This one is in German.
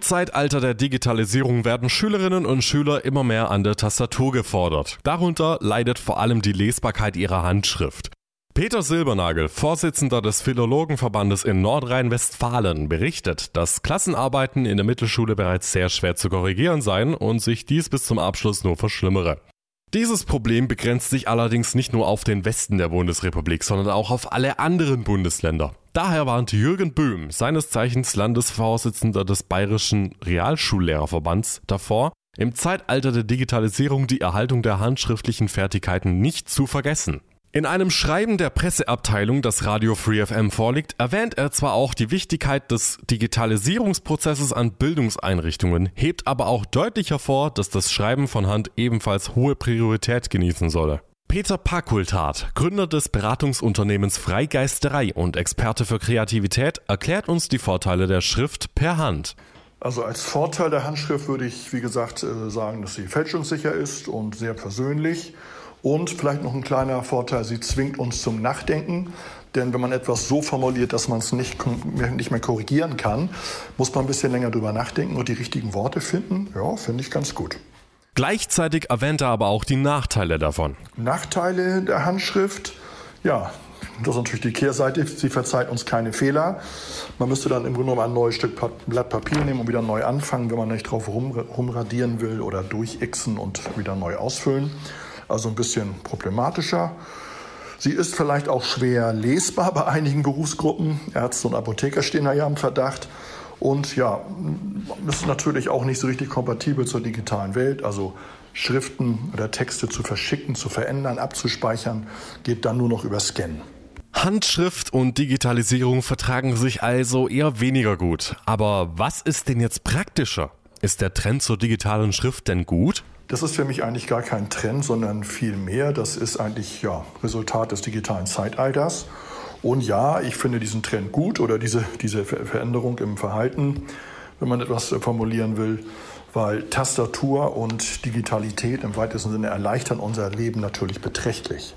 Zeitalter der Digitalisierung werden Schülerinnen und Schüler immer mehr an der Tastatur gefordert. Darunter leidet vor allem die Lesbarkeit ihrer Handschrift. Peter Silbernagel, Vorsitzender des Philologenverbandes in Nordrhein-Westfalen, berichtet, dass Klassenarbeiten in der Mittelschule bereits sehr schwer zu korrigieren seien und sich dies bis zum Abschluss nur verschlimmere. Dieses Problem begrenzt sich allerdings nicht nur auf den Westen der Bundesrepublik, sondern auch auf alle anderen Bundesländer. Daher warnt Jürgen Böhm, seines Zeichens Landesvorsitzender des Bayerischen Realschullehrerverbands, davor, im Zeitalter der Digitalisierung die Erhaltung der handschriftlichen Fertigkeiten nicht zu vergessen. In einem Schreiben der Presseabteilung, das Radio Free FM vorliegt, erwähnt er zwar auch die Wichtigkeit des Digitalisierungsprozesses an Bildungseinrichtungen, hebt aber auch deutlich hervor, dass das Schreiben von Hand ebenfalls hohe Priorität genießen solle. Peter Pakultat, Gründer des Beratungsunternehmens Freigeisterei und Experte für Kreativität, erklärt uns die Vorteile der Schrift per Hand. Also als Vorteil der Handschrift würde ich, wie gesagt, äh, sagen, dass sie fälschungssicher ist und sehr persönlich und vielleicht noch ein kleiner Vorteil, sie zwingt uns zum Nachdenken. Denn wenn man etwas so formuliert, dass man es nicht, nicht mehr korrigieren kann, muss man ein bisschen länger drüber nachdenken und die richtigen Worte finden. Ja, finde ich ganz gut. Gleichzeitig erwähnt er aber auch die Nachteile davon. Nachteile der Handschrift, ja, das ist natürlich die Kehrseite. Sie verzeiht uns keine Fehler. Man müsste dann im Grunde genommen ein neues Stück Blatt Papier nehmen und wieder neu anfangen, wenn man nicht drauf rumradieren will oder durchixen und wieder neu ausfüllen also ein bisschen problematischer. Sie ist vielleicht auch schwer lesbar bei einigen Berufsgruppen. Ärzte und Apotheker stehen da ja im Verdacht. Und ja, ist natürlich auch nicht so richtig kompatibel zur digitalen Welt. Also Schriften oder Texte zu verschicken, zu verändern, abzuspeichern, geht dann nur noch über Scannen. Handschrift und Digitalisierung vertragen sich also eher weniger gut. Aber was ist denn jetzt praktischer? Ist der Trend zur digitalen Schrift denn gut? Das ist für mich eigentlich gar kein Trend, sondern viel mehr. Das ist eigentlich ja, Resultat des digitalen Zeitalters. Und ja, ich finde diesen Trend gut oder diese, diese Veränderung im Verhalten, wenn man etwas formulieren will, weil Tastatur und Digitalität im weitesten Sinne erleichtern unser Leben natürlich beträchtlich.